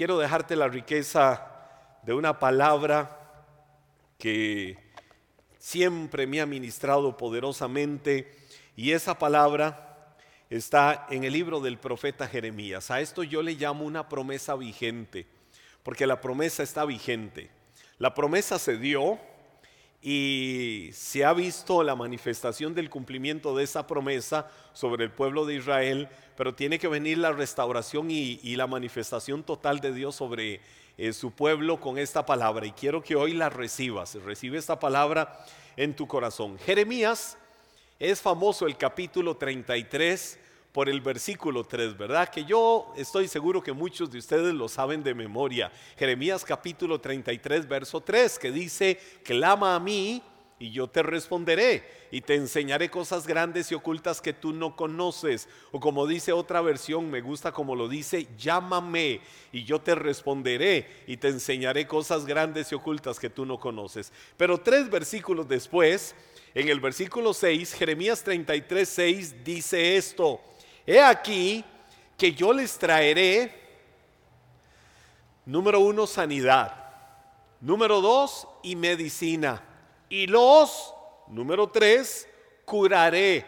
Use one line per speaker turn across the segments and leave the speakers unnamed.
quiero dejarte la riqueza de una palabra que siempre me ha ministrado poderosamente y esa palabra está en el libro del profeta Jeremías. A esto yo le llamo una promesa vigente, porque la promesa está vigente. La promesa se dio y se ha visto la manifestación del cumplimiento de esa promesa sobre el pueblo de Israel, pero tiene que venir la restauración y, la manifestación total de Dios sobre eh, su pueblo con esta palabra. Y quiero que hoy la recibas, recibe esta palabra en tu corazón. Jeremías es famoso el capítulo 33 por el versículo 3, ¿verdad? Que yo estoy seguro que muchos de ustedes lo saben de memoria. Jeremías capítulo 33, verso 3, que dice, clama a mí y yo te responderé y te enseñaré cosas grandes y ocultas que tú no conoces. O como dice otra versión, me gusta como lo dice, llámame y yo te responderé y te enseñaré cosas grandes y ocultas que tú no conoces. Pero tres versículos después, en el versículo 6, Jeremías 33, 6 dice esto. He aquí que yo les traeré, número uno, sanidad. Número dos, y medicina. Y los, número tres, curaré.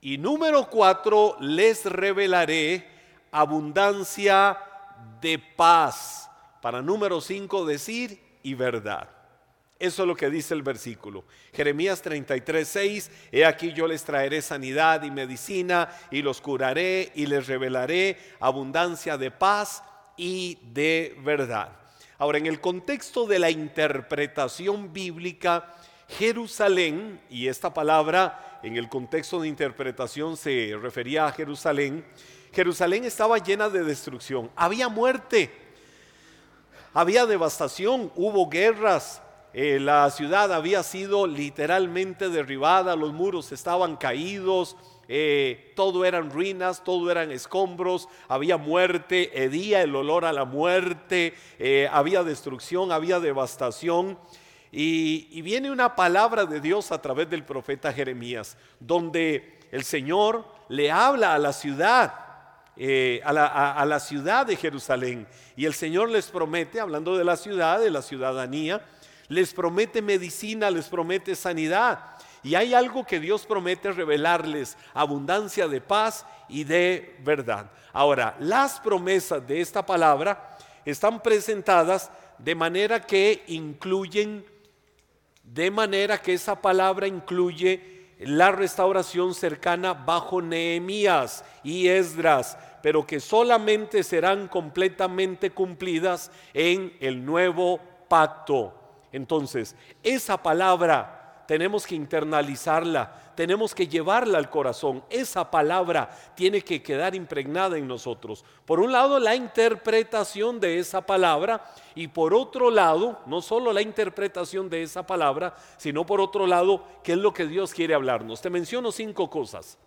Y número cuatro, les revelaré abundancia de paz. Para número cinco, decir y verdad. Eso es lo que dice el versículo. Jeremías 33, 6, he aquí yo les traeré sanidad y medicina y los curaré y les revelaré abundancia de paz y de verdad. Ahora, en el contexto de la interpretación bíblica, Jerusalén, y esta palabra en el contexto de interpretación se refería a Jerusalén, Jerusalén estaba llena de destrucción, había muerte, había devastación, hubo guerras, eh, la ciudad había sido literalmente derribada, los muros estaban caídos, eh, todo eran ruinas, todo eran escombros, había muerte, hedía el olor a la muerte, eh, había destrucción, había devastación. Y, viene una palabra de Dios a través del profeta Jeremías, donde el Señor le habla a la ciudad, a, la, a la ciudad de Jerusalén. Y el Señor les promete, hablando de la ciudad, de la ciudadanía, les promete medicina, les promete sanidad. Y hay algo que Dios promete revelarles, abundancia de paz y de verdad. Ahora, las promesas de esta palabra están presentadas de manera que incluyen, de manera que esa palabra incluye la restauración cercana bajo Nehemías y Esdras, pero que solamente serán completamente cumplidas en el nuevo pacto. Entonces, esa palabra tenemos que internalizarla, tenemos que llevarla al corazón. Esa palabra tiene que quedar impregnada en nosotros. Por un lado, la interpretación de esa palabra y por otro lado, no solo la interpretación de esa palabra, sino por otro lado, qué es lo que Dios quiere hablarnos. Te menciono cinco cosas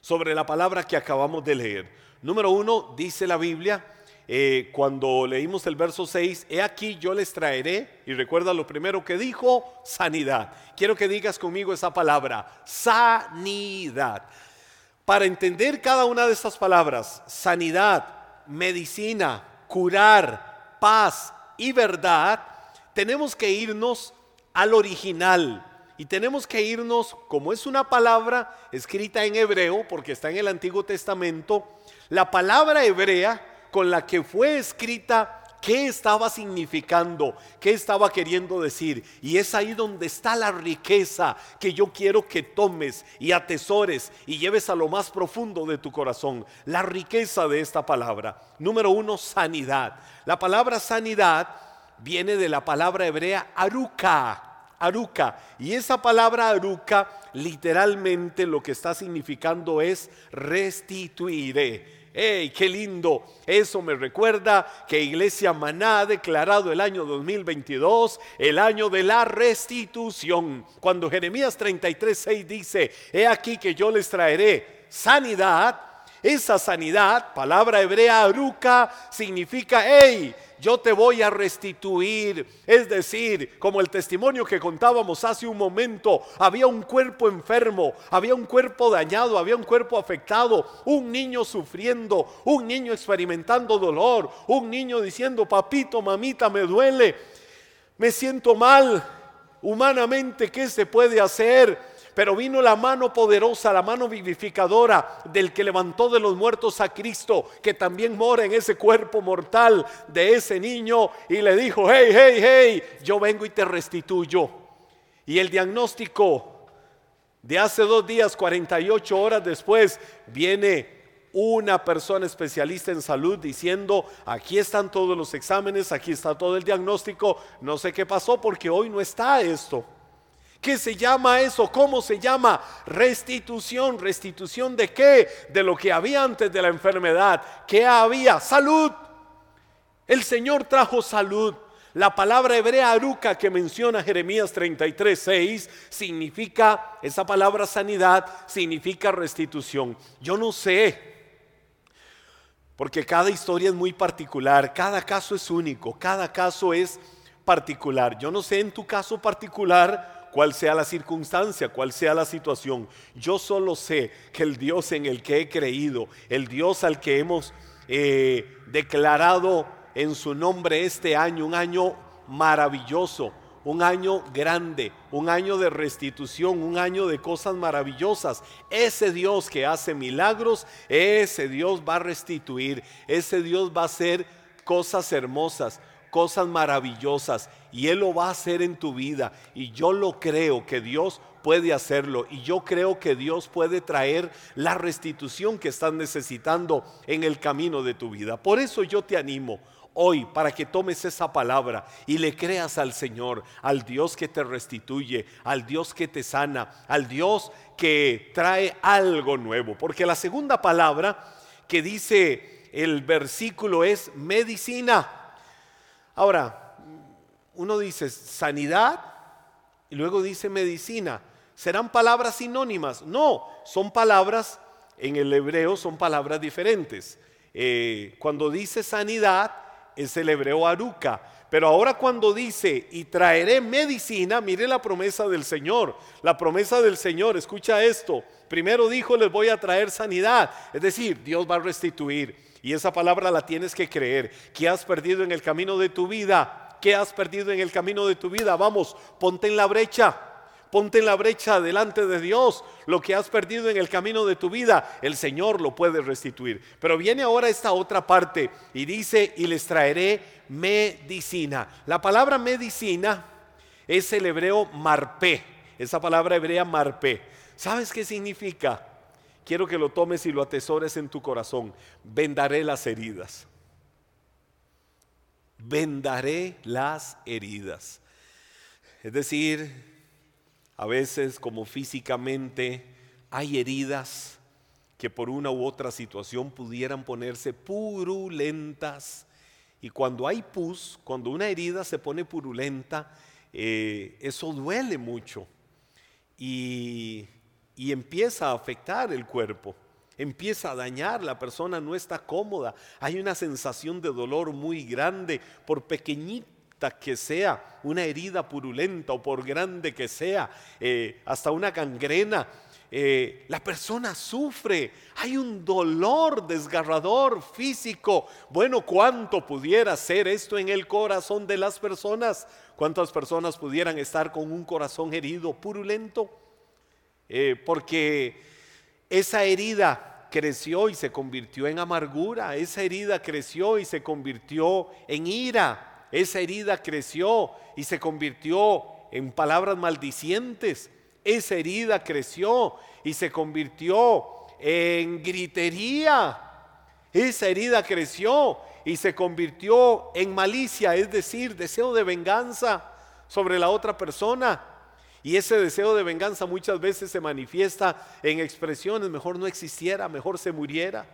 sobre la palabra que acabamos de leer. Número uno, dice la Biblia, eh, cuando leímos el verso 6, he aquí yo les traeré, y recuerda lo primero que dijo, sanidad. Quiero que digas conmigo esa palabra, sanidad. Para entender cada una de estas palabras, sanidad, medicina, curar, paz y verdad, tenemos que irnos al original. Y tenemos que irnos, como es una palabra escrita en hebreo, porque está en el Antiguo Testamento, la palabra hebrea con la que fue escrita qué estaba significando, qué estaba queriendo decir. Y es ahí donde está la riqueza que yo quiero que tomes y atesores y lleves a lo más profundo de tu corazón. La riqueza de esta palabra. Número uno, sanidad. La palabra sanidad viene de la palabra hebrea aruka. Aruka. Y esa palabra aruka literalmente lo que está significando es restituiré ¡Ey, qué lindo! Eso me recuerda que Iglesia Maná ha declarado el año 2022 el año de la restitución. Cuando Jeremías 33, 6 dice, he aquí que yo les traeré sanidad, esa sanidad, palabra hebrea aruca, significa, hey, yo te voy a restituir. Es decir, como el testimonio que contábamos hace un momento, había un cuerpo enfermo, había un cuerpo dañado, había un cuerpo afectado, un niño sufriendo, un niño experimentando dolor, un niño diciendo, papito, mamita, me duele, me siento mal, humanamente, ¿qué se puede hacer? Pero vino la mano poderosa, la mano vivificadora del que levantó de los muertos a Cristo, que también mora en ese cuerpo mortal de ese niño, y le dijo, hey, hey, hey, yo vengo y te restituyo. Y el diagnóstico de hace dos días, 48 horas después, viene una persona especialista en salud diciendo, aquí están todos los exámenes, aquí está todo el diagnóstico, no sé qué pasó porque hoy no está esto. ¿Qué se llama eso? ¿Cómo se llama? Restitución. ¿Restitución de qué? De lo que había antes de la enfermedad. ¿Qué había? Salud. El Señor trajo salud. La palabra hebrea aruca que menciona Jeremías 33, 6 significa, esa palabra sanidad significa restitución. Yo no sé, porque cada historia es muy particular, cada caso es único, cada caso es particular. Yo no sé en tu caso particular cuál sea la circunstancia, cuál sea la situación. Yo solo sé que el Dios en el que he creído, el Dios al que hemos eh, declarado en su nombre este año, un año maravilloso, un año grande, un año de restitución, un año de cosas maravillosas. Ese Dios que hace milagros, ese Dios va a restituir, ese Dios va a hacer cosas hermosas cosas maravillosas y Él lo va a hacer en tu vida. Y yo lo creo que Dios puede hacerlo y yo creo que Dios puede traer la restitución que estás necesitando en el camino de tu vida. Por eso yo te animo hoy para que tomes esa palabra y le creas al Señor, al Dios que te restituye, al Dios que te sana, al Dios que trae algo nuevo. Porque la segunda palabra que dice el versículo es medicina. Ahora, uno dice sanidad y luego dice medicina. ¿Serán palabras sinónimas? No, son palabras, en el hebreo son palabras diferentes. Eh, cuando dice sanidad es el hebreo aruca, pero ahora cuando dice y traeré medicina, mire la promesa del Señor. La promesa del Señor, escucha esto. Primero dijo, les voy a traer sanidad. Es decir, Dios va a restituir. Y esa palabra la tienes que creer. ¿Qué has perdido en el camino de tu vida? ¿Qué has perdido en el camino de tu vida? Vamos, ponte en la brecha. Ponte en la brecha delante de Dios. Lo que has perdido en el camino de tu vida, el Señor lo puede restituir. Pero viene ahora esta otra parte y dice, y les traeré medicina. La palabra medicina es el hebreo marpé. Esa palabra hebrea marpé. ¿Sabes qué significa? Quiero que lo tomes y lo atesores en tu corazón. Vendaré las heridas. Vendaré las heridas. Es decir, a veces como físicamente hay heridas que por una u otra situación pudieran ponerse purulentas. Y cuando hay pus, cuando una herida se pone purulenta, eh, eso duele mucho. Y y empieza a afectar el cuerpo, empieza a dañar, la persona no está cómoda, hay una sensación de dolor muy grande, por pequeñita que sea, una herida purulenta o por grande que sea, eh, hasta una gangrena. Eh, la persona sufre, hay un dolor desgarrador físico. Bueno, ¿cuánto pudiera ser esto en el corazón de las personas? ¿Cuántas personas pudieran estar con un corazón herido, purulento? Eh, porque esa herida creció y se convirtió en amargura, esa herida creció y se convirtió en ira, esa herida creció y se convirtió en palabras maldicientes, esa herida creció y se convirtió en gritería, esa herida creció y se convirtió en malicia, es decir, deseo de venganza sobre la otra persona. Y ese deseo de venganza muchas veces se manifiesta en expresiones, mejor no existiera, mejor se muriera,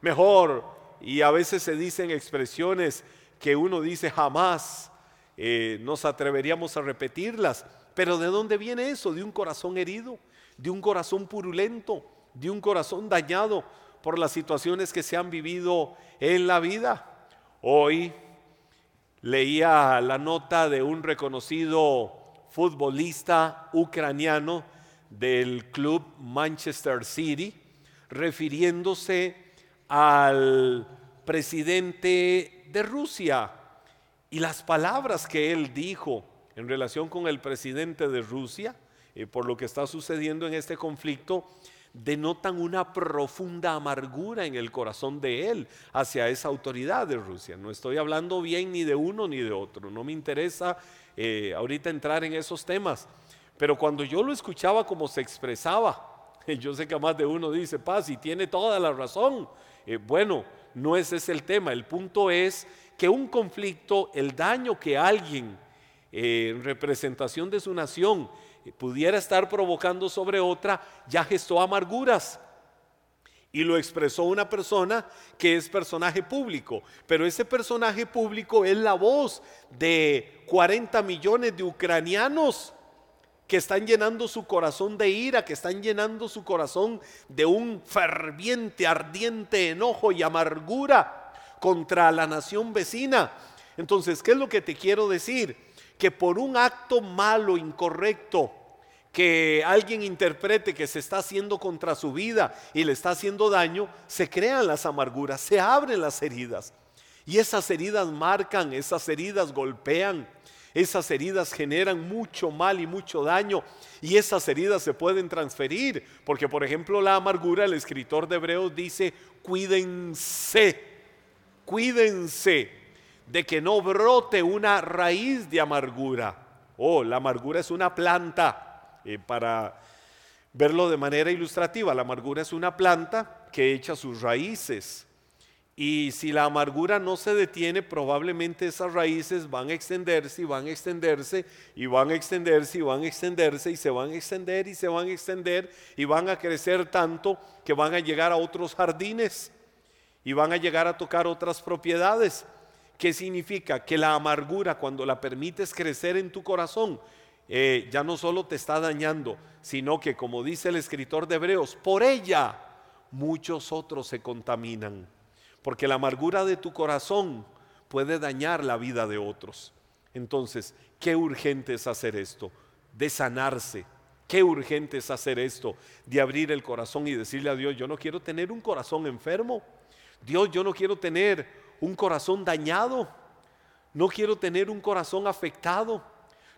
mejor, y a veces se dicen expresiones que uno dice jamás eh, nos atreveríamos a repetirlas. Pero ¿de dónde viene eso? De un corazón herido, de un corazón purulento, de un corazón dañado por las situaciones que se han vivido en la vida. Hoy leía la nota de un reconocido futbolista ucraniano del club Manchester City, refiriéndose al presidente de Rusia y las palabras que él dijo en relación con el presidente de Rusia, eh, por lo que está sucediendo en este conflicto, denotan una profunda amargura en el corazón de él hacia esa autoridad de Rusia. No estoy hablando bien ni de uno ni de otro, no me interesa eh, ahorita entrar en esos temas, pero cuando yo lo escuchaba como se expresaba, yo sé que más de uno dice, paz, y tiene toda la razón. Eh, bueno, no ese es el tema, el punto es que un conflicto, el daño que alguien eh, en representación de su nación pudiera estar provocando sobre otra, ya gestó amarguras. Y lo expresó una persona que es personaje público. Pero ese personaje público es la voz de 40 millones de ucranianos que están llenando su corazón de ira, que están llenando su corazón de un ferviente, ardiente enojo y amargura contra la nación vecina. Entonces, ¿qué es lo que te quiero decir? Que por un acto malo, incorrecto, que alguien interprete que se está haciendo contra su vida y le está haciendo daño, se crean las amarguras, se abren las heridas. Y esas heridas marcan, esas heridas golpean, esas heridas generan mucho mal y mucho daño. Y esas heridas se pueden transferir. Porque, por ejemplo, la amargura, el escritor de Hebreos dice, cuídense cuídense de que no brote una raíz de amargura. Oh, la amargura es una planta. Eh, para verlo de manera ilustrativa, la amargura es una planta que echa sus raíces. Y si la amargura no se detiene, probablemente esas raíces van a extenderse y van a extenderse y van a extenderse y van a extenderse y se van a extender y se van a extender y van a crecer tanto que van a llegar a otros jardines y van a llegar a tocar otras propiedades. ¿Qué significa? Que la amargura, cuando la permites crecer en tu corazón, eh, ya no solo te está dañando, sino que, como dice el escritor de Hebreos, por ella muchos otros se contaminan. Porque la amargura de tu corazón puede dañar la vida de otros. Entonces, qué urgente es hacer esto, de sanarse. Qué urgente es hacer esto, de abrir el corazón y decirle a Dios, yo no quiero tener un corazón enfermo. Dios, yo no quiero tener un corazón dañado, no quiero tener un corazón afectado,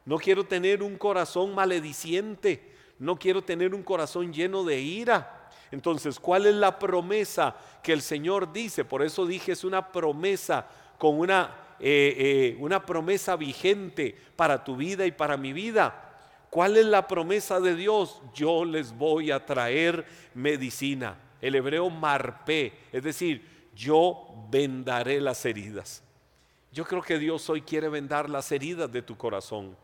no quiero tener un corazón malediciente, no quiero tener un corazón lleno de ira. Entonces, ¿cuál es la promesa que el Señor dice? Por eso dije, es una promesa con una, eh, eh, una promesa vigente para tu vida y para mi vida. ¿Cuál es la promesa de Dios? Yo les voy a traer medicina el hebreo marpe, es decir, yo vendaré las heridas. Yo creo que Dios hoy quiere vendar las heridas de tu corazón.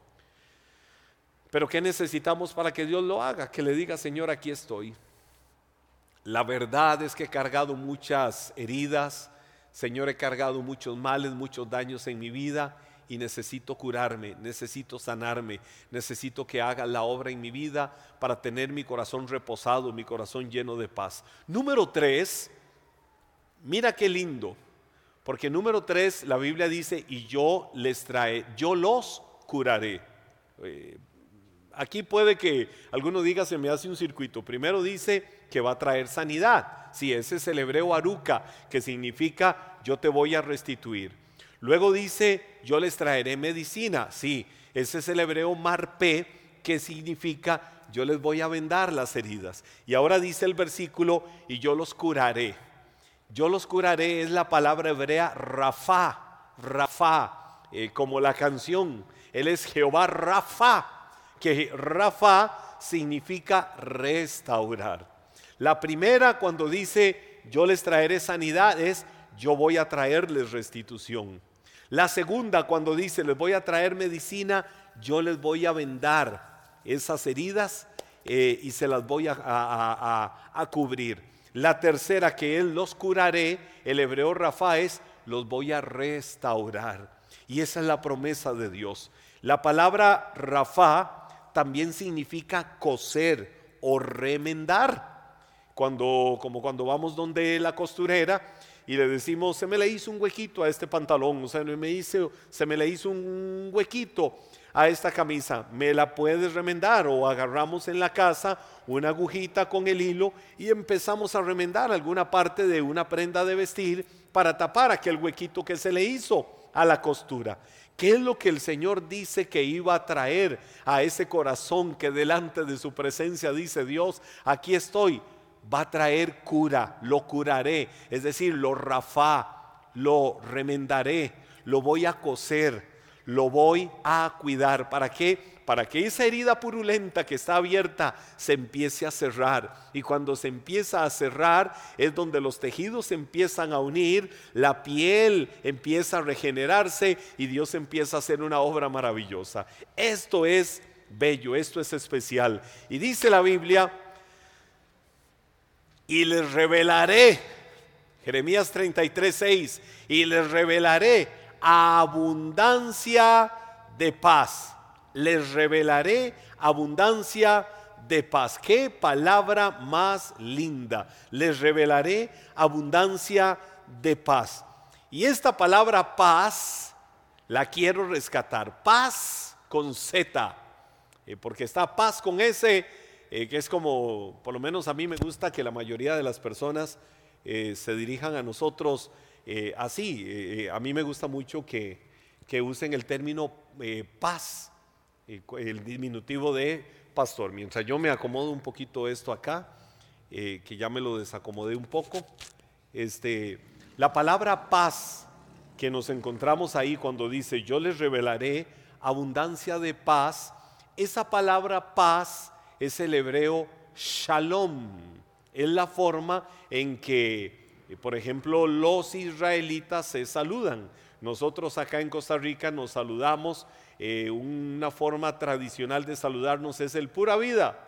Pero ¿qué necesitamos para que Dios lo haga? Que le diga, Señor, aquí estoy. La verdad es que he cargado muchas heridas, Señor, he cargado muchos males, muchos daños en mi vida y necesito curarme, necesito sanarme, necesito que haga la obra en mi vida para tener mi corazón reposado, mi corazón lleno de paz. Número tres, mira qué lindo, porque número tres, la Biblia dice, y yo les trae, yo los curaré. Eh, aquí puede que alguno diga, se me hace un circuito. Primero dice que va a traer sanidad. Si ese es el hebreo aruca, que significa yo te voy a restituir. Luego dice, yo les traeré medicina. Sí, ese es el hebreo marpe, que significa yo les voy a vendar las heridas. Y ahora dice el versículo, y yo los curaré. Yo los curaré es la palabra hebrea Rafa, Rafa, eh, como la canción. Él es Jehová Rafa, que Rafa significa restaurar. La primera cuando dice yo les traeré sanidad es yo voy a traerles restitución. La segunda, cuando dice, les voy a traer medicina, yo les voy a vendar esas heridas eh, y se las voy a, a, cubrir. La tercera, que Él los curaré, el hebreo Rafa es, los voy a restaurar. Y esa es la promesa de Dios. La palabra Rafa también significa coser o remendar. cuando, como cuando vamos donde la costurera y le decimos, se me le hizo un huequito a este pantalón, o sea, me se me le hizo un huequito a esta camisa, me la puedes remendar o agarramos en la casa una agujita con el hilo y empezamos a remendar alguna parte de una prenda de vestir para tapar aquel huequito que se le hizo a la costura. ¿Qué es lo que el Señor dice que iba a traer a ese corazón que delante de su presencia dice Dios, aquí estoy? Va a traer cura, lo curaré, es decir, lo rafá, lo remendaré, lo voy a coser, lo voy a cuidar. ¿Para qué? Para que esa herida purulenta que está abierta se empiece a cerrar. Y cuando se empieza a cerrar es donde los tejidos se empiezan a unir, la piel empieza a regenerarse y Dios empieza a hacer una obra maravillosa. Esto es bello, esto es especial. Y dice la Biblia, y les revelaré, Jeremías 33, 6, y les revelaré abundancia de paz les revelaré abundancia de paz. Qué palabra más linda. Les revelaré abundancia de paz. Y esta palabra paz la quiero rescatar. Paz con Z. Eh, porque está paz con S, eh, que es como, por lo menos a mí me gusta que la mayoría de las personas eh, se dirijan a nosotros así. a mí me gusta mucho que, que usen el término paz el diminutivo de pastor. Mientras yo me acomodo un poquito esto acá, eh, que ya me lo desacomodé un poco, este, la palabra paz que nos encontramos ahí cuando dice yo les revelaré abundancia de paz, esa palabra paz es el hebreo shalom, es la forma en que, por ejemplo, los israelitas se saludan. Nosotros acá en Costa Rica nos saludamos eh, una forma tradicional de saludarnos es el pura vida.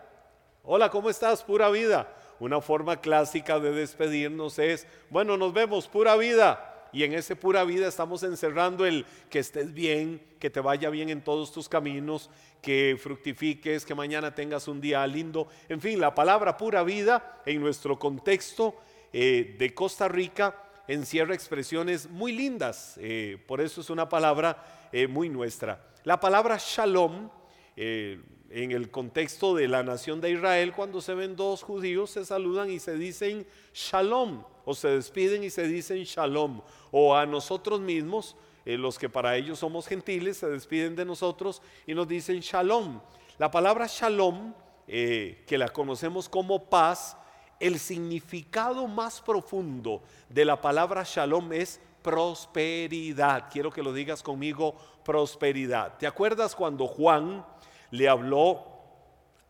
Hola, ¿cómo estás? Pura vida. Una forma clásica de despedirnos es, bueno, nos vemos, pura vida. Y en ese pura vida estamos encerrando el que estés bien, que te vaya bien en todos tus caminos, que fructifiques, que mañana tengas un día lindo. En fin, la palabra pura vida en nuestro contexto eh, de Costa Rica encierra expresiones muy lindas. Eh, por eso es una palabra muy nuestra. La palabra shalom, eh, en el contexto de la nación de Israel, cuando se ven dos judíos, se saludan y se dicen shalom, o se despiden y se dicen shalom, o a nosotros mismos, eh, los que para ellos somos gentiles, se despiden de nosotros y nos dicen shalom. La palabra shalom, eh, que la conocemos como paz, el significado más profundo de la palabra shalom es prosperidad. Quiero que lo digas conmigo, prosperidad. ¿Te acuerdas cuando Juan le habló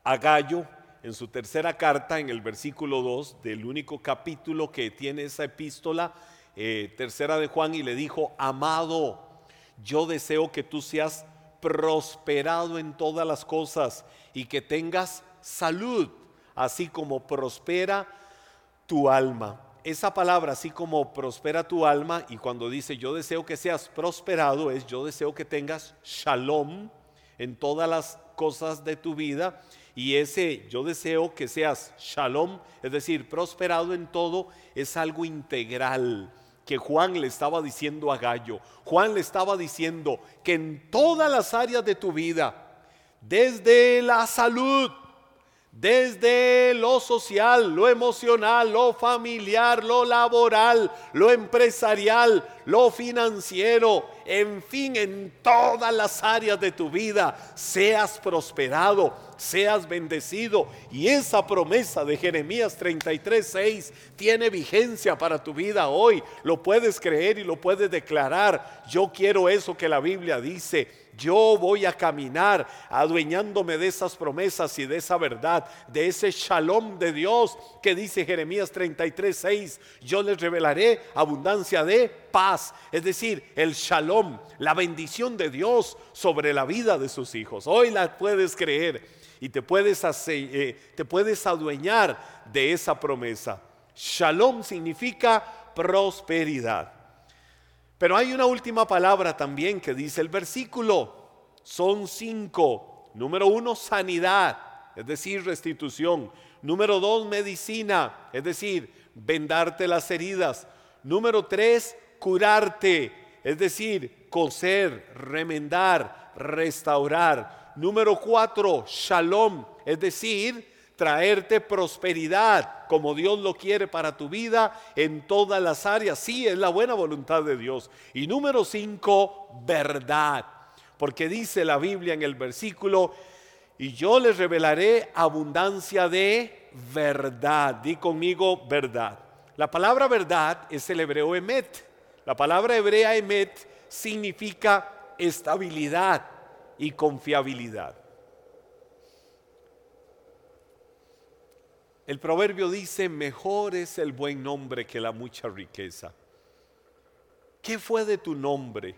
a Gallo en su tercera carta, en el versículo 2 del único capítulo que tiene esa epístola, eh, tercera de Juan, y le dijo, amado, yo deseo que tú seas prosperado en todas las cosas y que tengas salud, así como prospera tu alma esa palabra, así como prospera tu alma, y cuando dice yo deseo que seas prosperado, es yo deseo que tengas shalom en todas las cosas de tu vida. Y ese yo deseo que seas shalom, es decir, prosperado en todo, es algo integral que Juan le estaba diciendo a Gallo. Juan le estaba diciendo que en todas las áreas de tu vida, desde la salud, desde lo social, lo emocional, lo familiar, lo laboral, lo empresarial, lo financiero, en fin, en todas las áreas de tu vida, seas prosperado, seas bendecido. Y esa promesa de Jeremías 33, 6 tiene vigencia para tu vida hoy. Lo puedes creer y lo puedes declarar. Yo quiero eso que la Biblia dice yo voy a caminar adueñándome de esas promesas y de esa verdad, de ese shalom de Dios que dice Jeremías 33, 6. Yo les revelaré abundancia de paz, es decir, el shalom, la bendición de Dios sobre la vida de sus hijos. Hoy la puedes creer y te puedes, eh, te puedes adueñar de esa promesa. Shalom significa prosperidad. Pero hay una última palabra también que dice el versículo. Son cinco. Número uno, sanidad, es decir, restitución. Número dos, medicina, es decir, vendarte las heridas. Número tres, curarte, es decir, coser, remendar, restaurar. Número cuatro, shalom, es decir, traerte prosperidad como Dios lo quiere para tu vida en todas las áreas. Sí, es la buena voluntad de Dios. Y número cinco, verdad. Porque dice la Biblia en el versículo, y yo les revelaré abundancia de verdad. Di conmigo verdad. La palabra verdad es el hebreo emet. La palabra hebrea emet significa estabilidad y confiabilidad. El proverbio dice, mejor es el buen nombre que la mucha riqueza. ¿Qué fue de tu nombre?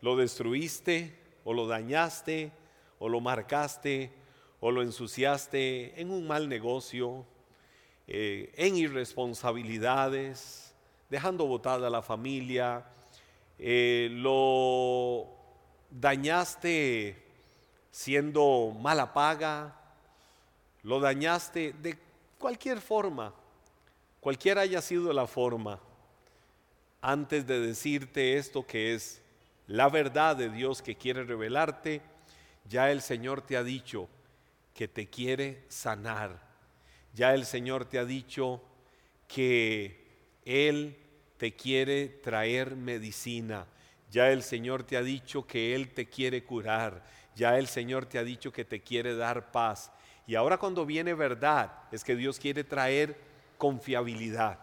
¿Lo destruiste o lo dañaste o lo marcaste o lo ensuciaste en un mal negocio, eh, en irresponsabilidades, dejando botada la familia, eh, lo dañaste siendo mala paga, lo dañaste de cualquier forma, cualquiera haya sido la forma, antes de decirte esto que es la verdad de Dios que quiere revelarte, ya el Señor te ha dicho que te quiere sanar. Ya el Señor te ha dicho que Él te quiere traer medicina. Ya el Señor te ha dicho que Él te quiere curar. Ya el Señor te ha dicho que te quiere dar paz. Y ahora cuando viene verdad, es que Dios quiere traer confiabilidad.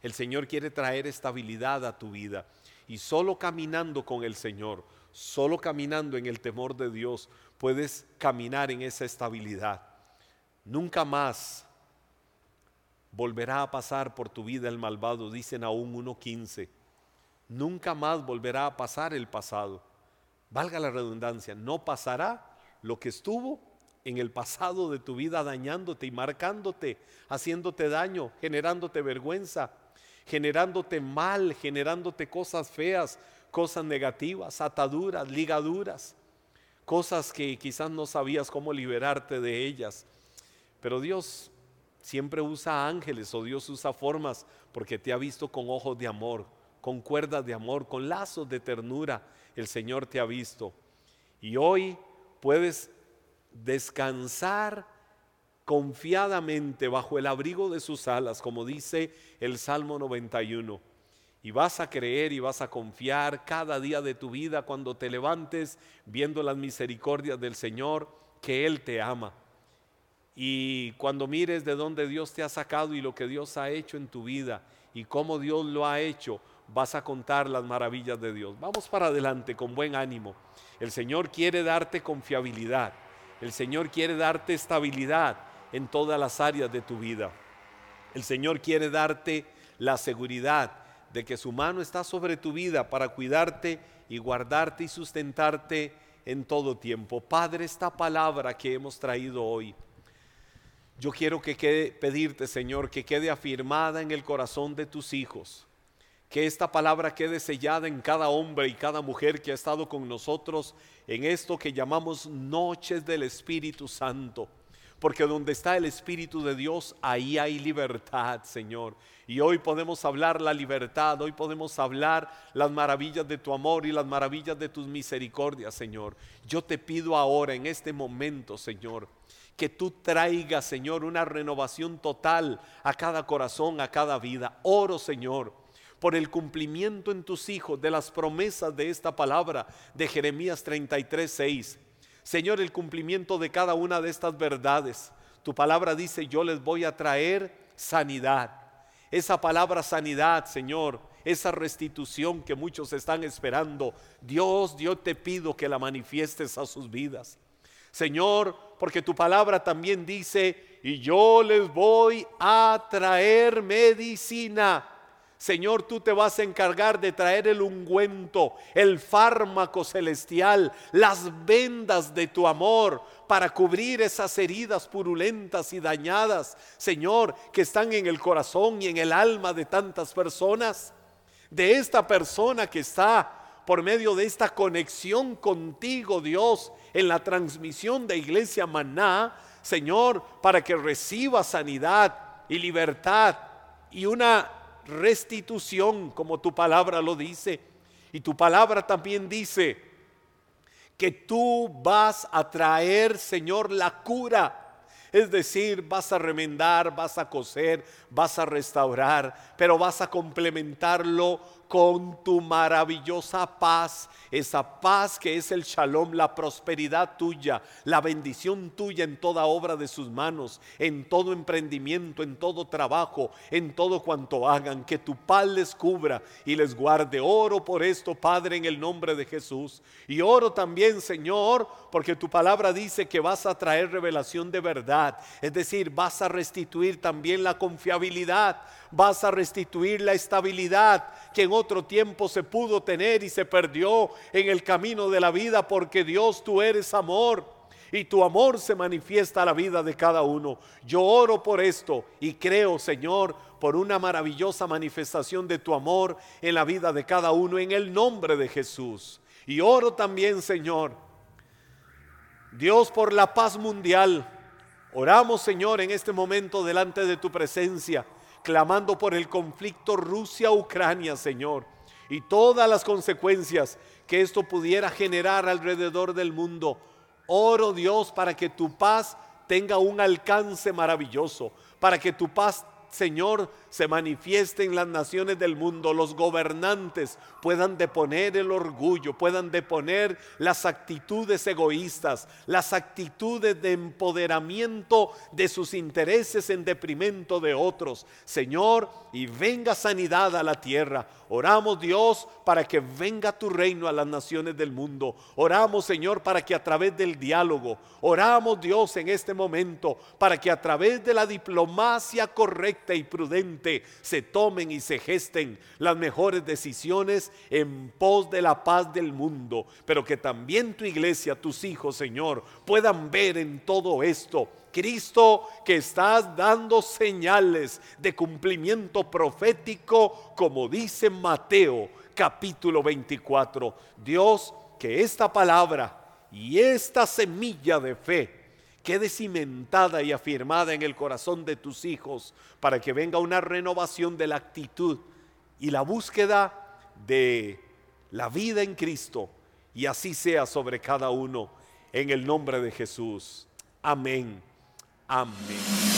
El Señor quiere traer estabilidad a tu vida. Y solo caminando con el Señor, solo caminando en el temor de Dios, puedes caminar en esa estabilidad. Nunca más volverá a pasar por tu vida el malvado, dicen aún 1.15. Nunca más volverá a pasar el pasado. Valga la redundancia, no pasará lo que estuvo en el pasado de tu vida dañándote y marcándote, haciéndote daño, generándote vergüenza, generándote mal, generándote cosas feas, cosas negativas, ataduras, ligaduras, cosas que quizás no sabías cómo liberarte de ellas. Pero Dios siempre usa ángeles o Dios usa formas porque te ha visto con ojos de amor, con cuerdas de amor, con lazos de ternura. El Señor te ha visto. Y hoy puedes descansar confiadamente bajo el abrigo de sus alas, como dice el Salmo 91. Y vas a creer y vas a confiar cada día de tu vida cuando te levantes viendo las misericordias del Señor, que Él te ama y cuando mires de dónde Dios te ha sacado y lo que Dios ha hecho en tu vida y cómo Dios lo ha hecho, vas a contar las maravillas de Dios. Vamos para adelante con buen ánimo. El Señor quiere darte confiabilidad. El Señor quiere darte estabilidad en todas las áreas de tu vida. El Señor quiere darte la seguridad de que su mano está sobre tu vida para cuidarte y guardarte y sustentarte en todo tiempo. Padre, esta palabra que hemos traído hoy yo quiero que quede, pedirte, Señor, que quede afirmada en el corazón de tus hijos. Que esta palabra quede sellada en cada hombre y cada mujer que ha estado con nosotros en esto que llamamos noches del Espíritu Santo. Porque donde está el Espíritu de Dios, ahí hay libertad, Señor. Y hoy podemos hablar la libertad, hoy podemos hablar las maravillas de tu amor y las maravillas de tus misericordias, Señor. Yo te pido ahora, en este momento, Señor, que tú traigas, Señor, una renovación total a cada corazón, a cada vida. Oro, Señor, por el cumplimiento en tus hijos de las promesas de esta palabra de Jeremías 33, 6. Señor, el cumplimiento de cada una de estas verdades. Tu palabra dice, yo les voy a traer sanidad. Esa palabra sanidad, Señor, esa restitución que muchos están esperando. Dios, yo te pido que la manifiestes a sus vidas. Señor, porque tu palabra también dice, y yo les voy a traer medicina. Señor, tú te vas a encargar de traer el ungüento, el fármaco celestial, las vendas de tu amor para cubrir esas heridas purulentas y dañadas, Señor, que están en el corazón y en el alma de tantas personas. De esta persona que está por medio de esta conexión contigo, Dios, en la transmisión de Iglesia Maná, Señor, para que reciba sanidad y libertad y una restitución, como tu palabra lo dice. Y tu palabra también dice que tú vas a traer, Señor, la cura es decir, vas a remendar, vas a coser, vas a restaurar, pero vas a complementarlo con tu maravillosa paz, esa paz que es el shalom, la prosperidad tuya, la bendición tuya en toda obra de sus manos, en todo emprendimiento, en todo trabajo, en todo cuanto hagan, que tu paz les cubra y les guarde. Oro por esto, Padre, en el nombre de Jesús. Y oro también, Señor, porque tu palabra dice que vas a traer revelación de verdad, es decir, vas a restituir también la confiabilidad, vas a restituir la estabilidad que en otro tiempo se pudo tener y se perdió en el camino de la vida porque Dios tú eres amor y tu amor se manifiesta a la vida de cada uno. Yo oro por esto y creo, Señor, por una maravillosa manifestación de tu amor en la vida de cada uno en el nombre de Jesús. Y oro también, Señor, Dios, por la paz mundial. Oramos, Señor, en este momento delante de tu presencia clamando por el conflicto Rusia-Ucrania, Señor, y todas las consecuencias que esto pudiera generar alrededor del mundo. Oro Dios para que tu paz tenga un alcance maravilloso, para que tu paz Señor, se manifieste en las naciones del mundo, los gobernantes puedan deponer el orgullo, puedan deponer las actitudes egoístas, las actitudes de empoderamiento de sus intereses en deprimento de otros. Señor, y venga sanidad a la tierra. Oramos Dios para que venga tu reino a las naciones del mundo. Oramos Señor para que a través del diálogo, oramos Dios en este momento para que a través de la diplomacia correcta y prudente se tomen y se gesten las mejores decisiones en pos de la paz del mundo. Pero que también tu iglesia, tus hijos Señor, puedan ver en todo esto Cristo que estás dando señales de cumplimiento profético, como dice Mateo capítulo 24. Dios, que esta palabra y esta semilla de fe quede cimentada y afirmada en el corazón de tus hijos para que venga una renovación de la actitud y la búsqueda de la vida en Cristo y así sea sobre cada uno en el nombre de Jesús. Amén. Amém.